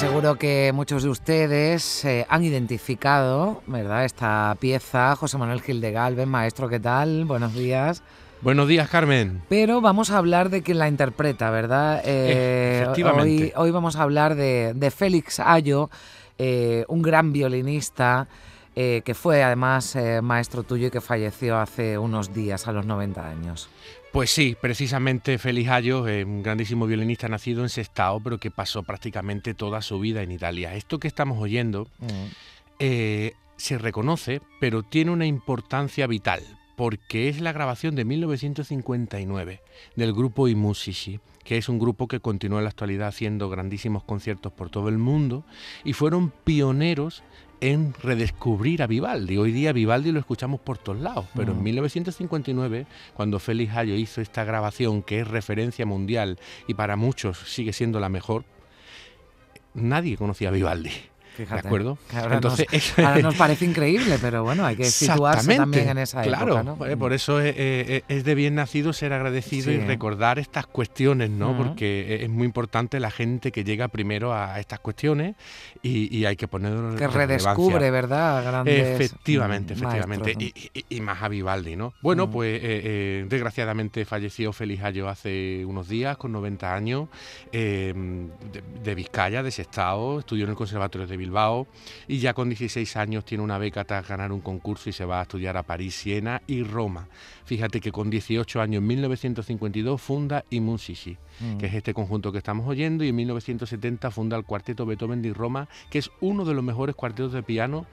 Seguro que muchos de ustedes eh, han identificado, ¿verdad? Esta pieza, José Manuel Gil de Galvez, maestro, ¿qué tal? Buenos días. Buenos días, Carmen. Pero vamos a hablar de quien la interpreta, ¿verdad? Eh, efectivamente. Hoy, vamos a hablar de, Félix Ayo, eh, un gran violinista que fue además maestro tuyo y que falleció hace unos días, a los 90 años. Pues sí, precisamente Félix Ayo, un grandísimo violinista nacido en Sestao, pero que pasó prácticamente toda su vida en Italia. Esto que estamos oyendo mm. eh, se reconoce, pero tiene una importancia vital, porque es la grabación de 1959 del grupo I Musici, que es un grupo que continúa en la actualidad haciendo grandísimos conciertos por todo el mundo y fueron pioneros en redescubrir a Vivaldi. Hoy día Vivaldi lo escuchamos por todos lados, pero en 1959, cuando Félix Hayo hizo esta grabación que es referencia mundial y para muchos sigue siendo la mejor, nadie conocía a Vivaldi. ¿De acuerdo? Entonces, nos, nos parece increíble, pero bueno, hay que situarse también en esa claro, época. Claro, eh, por eso es, de bien nacido ser agradecido y recordar estas cuestiones, ¿no? Porque es muy importante la gente que llega primero a estas cuestiones y, hay que ponerlo Que redescubre, ¿verdad? Grandes efectivamente, efectivamente. y, más a Vivaldi, ¿no? Bueno, pues eh, eh, desgraciadamente falleció Félix Ayo hace unos días, con 90 años, de, de, Vizcaya, de Sestao, estudió en el Conservatorio de Bilbao y ya con 16 años tiene una beca tras ganar un concurso y se va a estudiar a París, Siena y Roma. Fíjate que con 18 años, en 1952, funda I Musici, mm. que es este conjunto que estamos oyendo, y en 1970 funda el Cuarteto Beethoven de Roma, que es uno de los mejores cuartetos de piano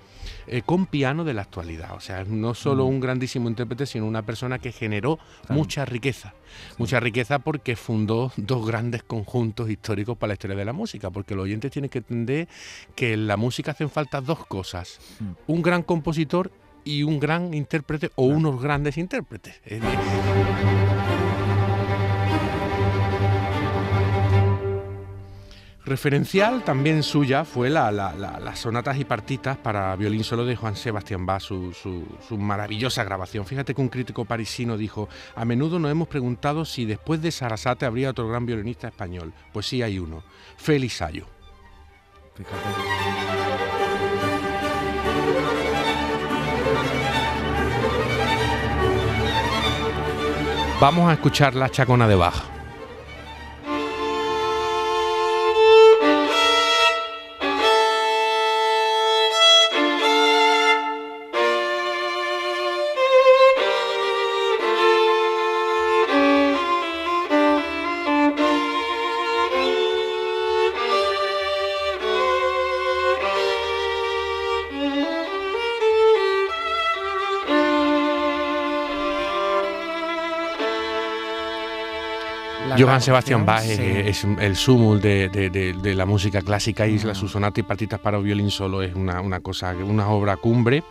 eh, con piano de la actualidad. O sea, no solo mm. un grandísimo intérprete, sino una persona que generó mucha riqueza. Mucha riqueza porque fundó dos grandes conjuntos históricos para la historia de la música, porque los oyentes tienen que entender que en la música hacen falta dos cosas. Mm. Un gran compositor y un gran intérprete o unos grandes intérpretes. Referencial también suya fue la, las sonatas y partitas para violín solo de Juan Sebastián Bach, su, su, maravillosa grabación. Fíjate que un crítico parisino dijo, a menudo nos hemos preguntado si después de Sarasate habría otro gran violinista español. Pues sí hay uno, Félix Ayo. Vamos a escuchar la chacona de Bach. Johann Sebastian Bach es, el sumo de, la música clásica y la sus sonatas y partitas para violín solo es una, cosa, una obra cumbre.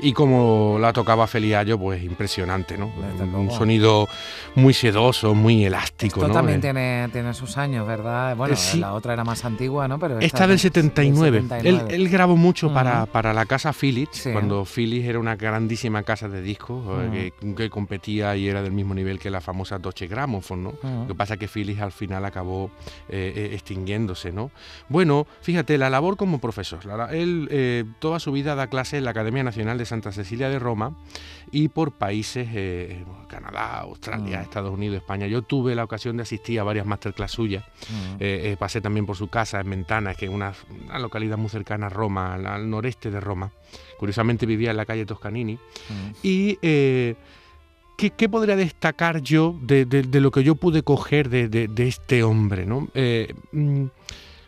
Y como la tocaba Feliallo, pues impresionante, ¿no? Un sonido muy sedoso, muy elástico. Esto también tiene, tiene sus años, ¿verdad? Bueno, eh, la otra era más antigua, ¿no? Pero esta, del 79. Él, grabó mucho para, para, la casa Philips, cuando Philips era una grandísima casa de discos eh, que, competía y era del mismo nivel que la famosa Deutsche Grammophon, ¿no? Lo que pasa que Phillips al final acabó eh, eh, extinguiéndose, ¿no? Bueno, fíjate, la labor como profesor. Él eh, toda su vida da clases en la Academia Nacional de Santa Cecilia de Roma y por países, Canadá, Australia, mm. Estados Unidos, España. Yo tuve la ocasión de asistir a varias masterclass suyas. Mm. pasé también por su casa en Mentana, que es una, localidad muy cercana a Roma, al, noreste de Roma. Curiosamente vivía en la calle Toscanini. Mm. Y ¿Qué, podría destacar yo de, lo que yo pude coger de, este hombre? ¿no? Eh, mm,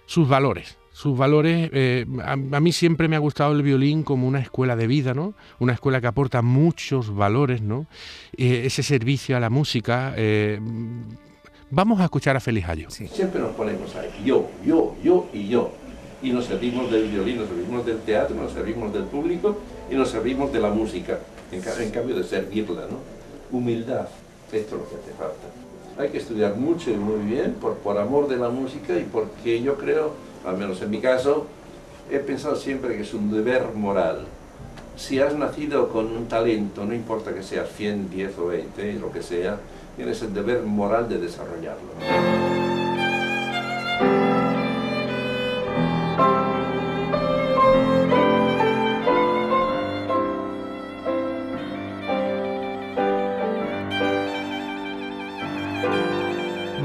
sus valores. Sus valores, eh, a, mí siempre me ha gustado el violín como una escuela de vida, ¿no? Una escuela que aporta muchos valores, ¿no? Eh, ese servicio a la música, Vamos a escuchar a Félix Ayo. Siempre nos ponemos ahí, yo, yo, yo y yo. Y nos servimos del violín, nos servimos del teatro, nos servimos del público y nos servimos de la música, en, cambio de servirla, ¿no? Humildad, esto es lo que hace falta. Hay que estudiar mucho y muy bien por, por amor de la música y porque yo creo, al menos en mi caso, he pensado siempre que es un deber moral. Si has nacido con un talento, no importa que seas 100, 10 o 20, lo que sea, tienes el deber moral de desarrollarlo.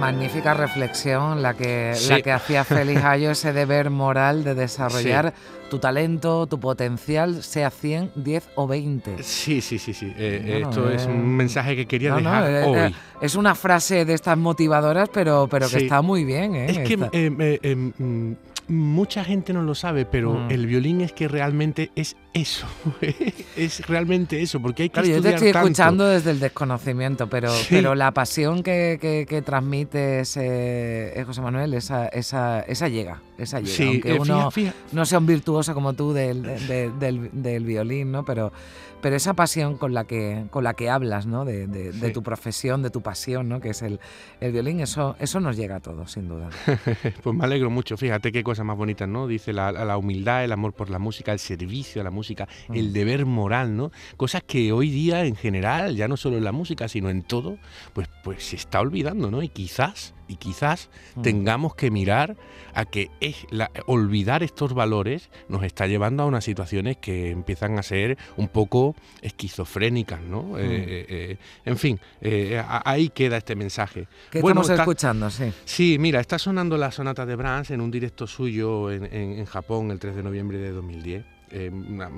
Magnífica reflexión la que, la que hacía Félix Ayo, ese deber moral de desarrollar tu talento, tu potencial, sea 100, 10 o 20. Sí, sí, sí, sí. Eh, esto es un mensaje que quería dejar eh, hoy. Eh, es una frase de estas motivadoras, pero, pero que está muy bien. Es que mm, mucha gente no lo sabe, pero mm. el violín es que realmente es eso, es realmente eso, porque hay que claro, Yo te estoy escuchando desde el desconocimiento, pero, pero la pasión que, que, que transmites, eh, José Manuel, esa, esa, esa llega, esa llega. Sí, aunque uno no sea un virtuoso como tú del, del, del, violín, ¿no? Pero, pero esa pasión con la que, con la que hablas, ¿no? De, de, tu profesión, de tu pasión, ¿no? Que es el, el, violín, eso, eso nos llega a todos, sin duda. pues me alegro mucho, fíjate qué cosas más bonitas, ¿no? Dice la, la humildad, el amor por la música, el servicio a la música, el mm. deber moral, ¿no? Cosas que hoy día en general, ya no solo en la música, sino en todo, pues, pues se está olvidando, ¿no? Y quizás y quizás mm. tengamos que mirar a que es la, olvidar estos valores nos está llevando a unas situaciones que empiezan a ser un poco esquizofrénicas, ¿no? Mm. Eh, eh, eh, en fin, ahí queda este mensaje. ¿Qué bueno, estamos escuchando? Sí. sí, mira, está sonando la sonata de Brahms en un directo suyo en, en Japón el 3 de noviembre de 2010. Eh, una,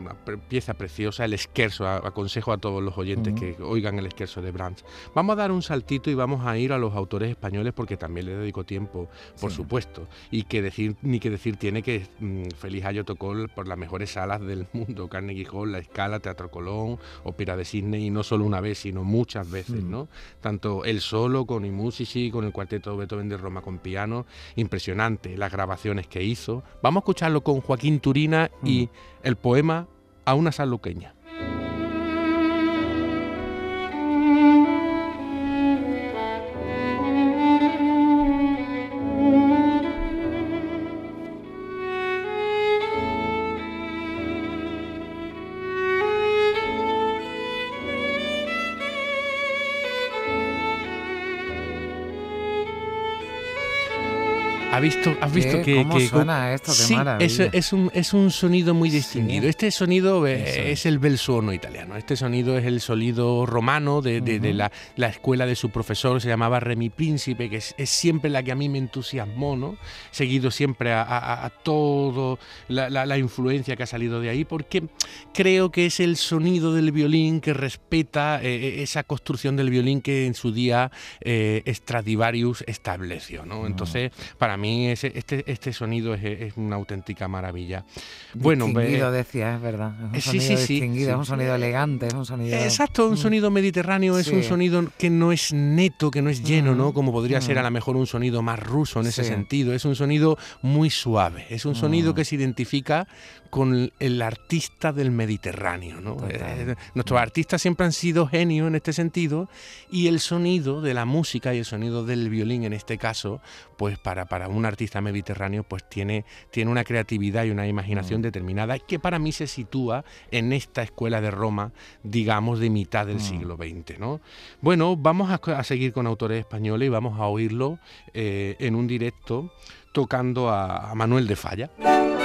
pieza preciosa, el esquerzo. Aconsejo a todos los oyentes que oigan el esquerzo de Brahms. Vamos a dar un saltito y vamos a ir a los autores españoles porque también le dedico tiempo, por supuesto. Y que decir, ni que decir tiene que mm, Feliz Ayo tocó por las mejores salas del mundo: Carnegie Hall, La Escala, Teatro Colón, Ópera de Sydney, y no solo una vez, sino muchas veces, ¿no? Tanto él solo, con i musici, con el cuarteto Beethoven de Roma con piano. Impresionante las grabaciones que hizo. Vamos a escucharlo con Joaquín Turina y el poema a una saluqueña. ¿Has visto, has visto que, ¿Cómo suena esto? Qué sí, es, es, un, es un sonido muy distinguido. Este sonido es, el bel suono italiano. Este sonido es el sonido romano de, de, la, la, escuela de su profesor, se llamaba Remi Príncipe, que es, siempre la que a mí me entusiasmó, ¿no? Seguido siempre a, a, todo la, la, influencia que ha salido de ahí, porque creo que es el sonido del violín que respeta eh, eh, esa construcción del violín que en su día eh, Stradivarius estableció, ¿no? Entonces, para mí este, este sonido es, una auténtica maravilla. Bueno, distinguido, decía, es verdad. Es un sonido sí, distinguido, es un sonido elegante, es un sonido... Exacto, un mm. sonido mediterráneo, es un sonido que no es neto, que no es lleno, ¿no? Mm. Como podría ser a mm. lo mejor un sonido más ruso en ese sentido. Es un sonido muy suave, es un sonido que se identifica con el artista del Mediterráneo. ¿no? Eh, nuestros artistas siempre han sido genios en este sentido y el sonido de la música y el sonido del violín en este caso, pues para, para un artista mediterráneo pues tiene, tiene una creatividad y una imaginación mm. determinada que para mí se sitúa en esta escuela de Roma, digamos, de mitad del mm. siglo XX. ¿no? Bueno, vamos a, seguir con autores españoles y vamos a oírlo eh, en un directo tocando a Manuel de Falla.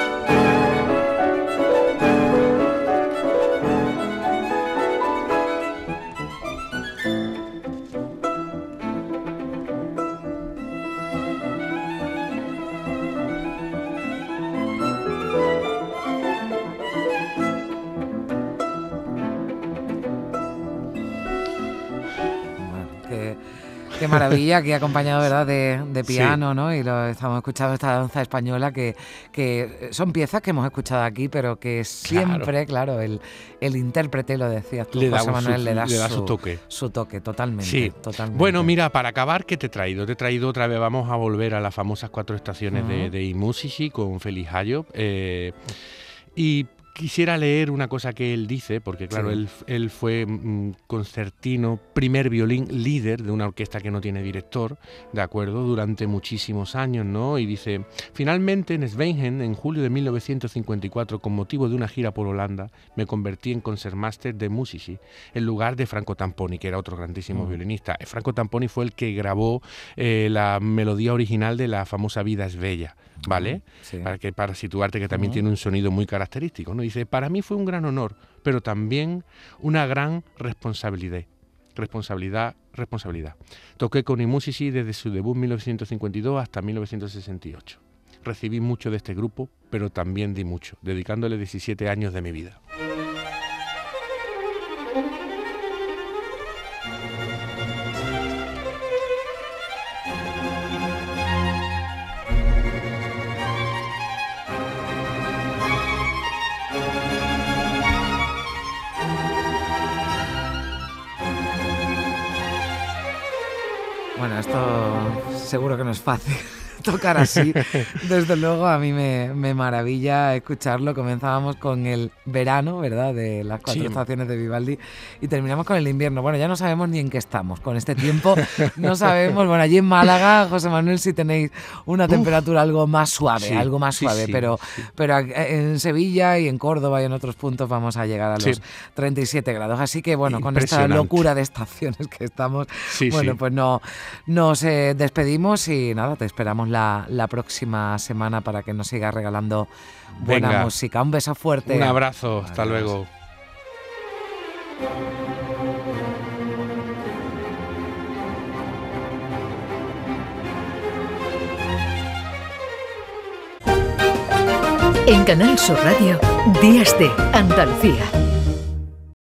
Qué maravilla, aquí acompañado ¿verdad? De, piano, ¿no? Y lo estamos escuchando esta danza española que, que son piezas que hemos escuchado aquí, pero que siempre, claro, el, el intérprete, lo decías tú, José Manuel, le da, su, toque. Su toque, totalmente, sí. totalmente. Bueno, mira, para acabar, ¿qué te he traído? Te he traído otra vez, vamos a volver a las famosas cuatro estaciones de, de Imusici con Félix Hayo. Eh, y Quisiera leer una cosa que él dice, porque claro, él, él, fue mm, concertino, primer violín líder de una orquesta que no tiene director, ¿de acuerdo? Durante muchísimos años, ¿no? Y dice, finalmente en Sveigen, en julio de 1954, con motivo de una gira por Holanda, me convertí en concertmaster de Musici, en lugar de Franco Tamponi, que era otro grandísimo mm. violinista. Franco Tamponi fue el que grabó eh, la melodía original de la famosa Vida es Bella. ¿vale? Para, que, para situarte que también tiene un sonido muy característico. ¿no? Dice, para mí fue un gran honor, pero también una gran responsabilidad. Responsabilidad, responsabilidad. Toqué con Imusici desde su debut en 1952 hasta 1968. Recibí mucho de este grupo, pero también di mucho, dedicándole 17 años de mi vida. Seguro que no es fácil tocar así. Desde luego a mí me, maravilla escucharlo. Comenzábamos con el verano, ¿verdad? De las cuatro estaciones de Vivaldi y terminamos con el invierno. Bueno, ya no sabemos ni en qué estamos con este tiempo. No sabemos. Bueno, allí en Málaga, José Manuel, si tenéis una temperatura algo más suave, algo más suave, pero, pero en Sevilla y en Córdoba y en otros puntos vamos a llegar a los 37 grados. Así que bueno, con esta locura de estaciones que estamos, bueno, pues no nos eh, despedimos y nada, te esperamos la, próxima semana para que nos siga regalando buena música. Un beso fuerte. Un abrazo, hasta luego. En Canal Sur Radio, Días de Andalucía.